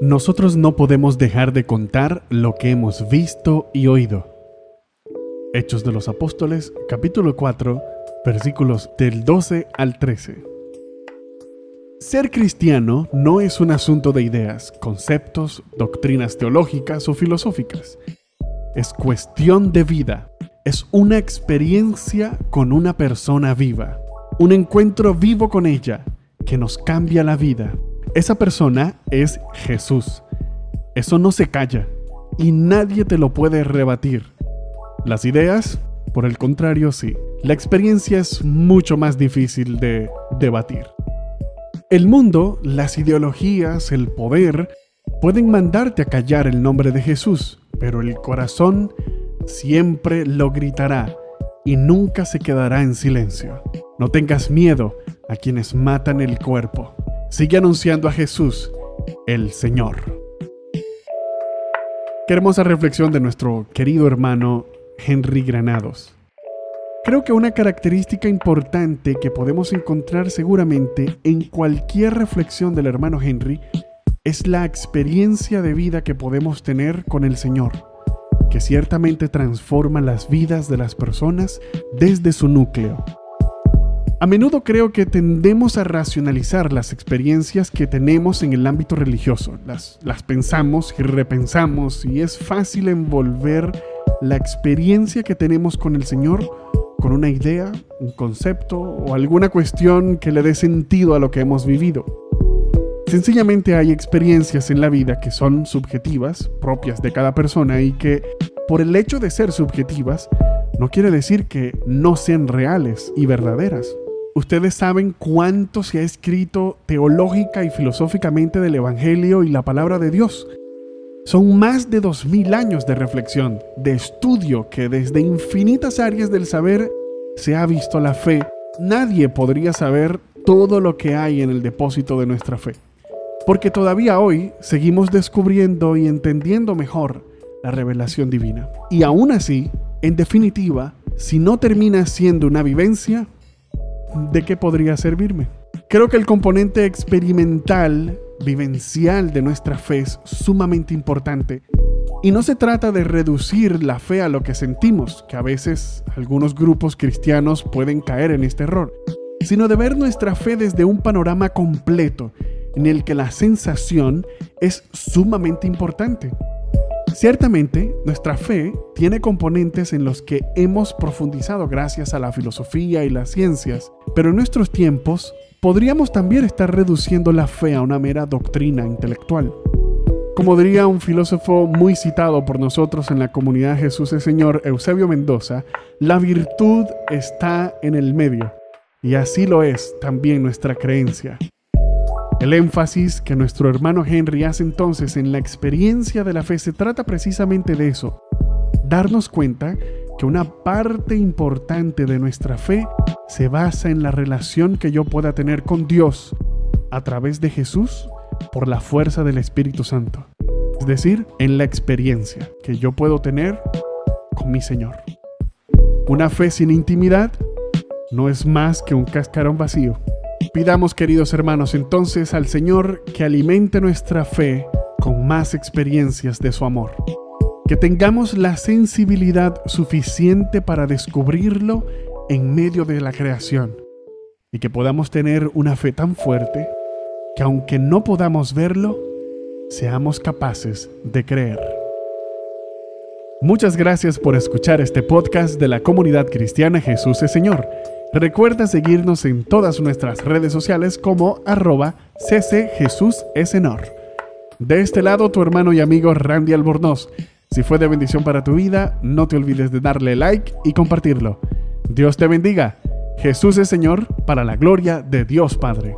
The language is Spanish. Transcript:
Nosotros no podemos dejar de contar lo que hemos visto y oído. Hechos de los Apóstoles, capítulo 4, versículos del 12 al 13. Ser cristiano no es un asunto de ideas, conceptos, doctrinas teológicas o filosóficas. Es cuestión de vida. Es una experiencia con una persona viva. Un encuentro vivo con ella que nos cambia la vida. Esa persona es Jesús. Eso no se calla y nadie te lo puede rebatir. Las ideas, por el contrario, sí. La experiencia es mucho más difícil de debatir. El mundo, las ideologías, el poder, pueden mandarte a callar el nombre de Jesús, pero el corazón siempre lo gritará y nunca se quedará en silencio. No tengas miedo a quienes matan el cuerpo sigue anunciando a Jesús, el Señor. Qué hermosa reflexión de nuestro querido hermano Henry Granados. Creo que una característica importante que podemos encontrar seguramente en cualquier reflexión del hermano Henry es la experiencia de vida que podemos tener con el Señor, que ciertamente transforma las vidas de las personas desde su núcleo. A menudo creo que tendemos a racionalizar las experiencias que tenemos en el ámbito religioso. Las, las pensamos y repensamos y es fácil envolver la experiencia que tenemos con el Señor con una idea, un concepto o alguna cuestión que le dé sentido a lo que hemos vivido. Sencillamente hay experiencias en la vida que son subjetivas, propias de cada persona y que, por el hecho de ser subjetivas, no quiere decir que no sean reales y verdaderas. Ustedes saben cuánto se ha escrito teológica y filosóficamente del Evangelio y la palabra de Dios. Son más de dos mil años de reflexión, de estudio que desde infinitas áreas del saber se ha visto la fe. Nadie podría saber todo lo que hay en el depósito de nuestra fe. Porque todavía hoy seguimos descubriendo y entendiendo mejor la revelación divina. Y aún así, en definitiva, si no termina siendo una vivencia, ¿de qué podría servirme? Creo que el componente experimental, vivencial de nuestra fe es sumamente importante. Y no se trata de reducir la fe a lo que sentimos, que a veces algunos grupos cristianos pueden caer en este error, sino de ver nuestra fe desde un panorama completo en el que la sensación es sumamente importante. Ciertamente, nuestra fe tiene componentes en los que hemos profundizado gracias a la filosofía y las ciencias, pero en nuestros tiempos podríamos también estar reduciendo la fe a una mera doctrina intelectual. Como diría un filósofo muy citado por nosotros en la comunidad Jesús el Señor, Eusebio Mendoza, la virtud está en el medio, y así lo es también nuestra creencia. El énfasis que nuestro hermano Henry hace entonces en la experiencia de la fe se trata precisamente de eso, darnos cuenta que una parte importante de nuestra fe se basa en la relación que yo pueda tener con Dios a través de Jesús por la fuerza del Espíritu Santo. Es decir, en la experiencia que yo puedo tener con mi Señor. Una fe sin intimidad no es más que un cascarón vacío. Pidamos, queridos hermanos, entonces al Señor que alimente nuestra fe con más experiencias de su amor. Que tengamos la sensibilidad suficiente para descubrirlo en medio de la creación. Y que podamos tener una fe tan fuerte que aunque no podamos verlo, seamos capaces de creer. Muchas gracias por escuchar este podcast de la comunidad cristiana Jesús es Señor. Recuerda seguirnos en todas nuestras redes sociales como arroba ccjesusesenor. De este lado, tu hermano y amigo Randy Albornoz. Si fue de bendición para tu vida, no te olvides de darle like y compartirlo. Dios te bendiga. Jesús es Señor para la gloria de Dios Padre.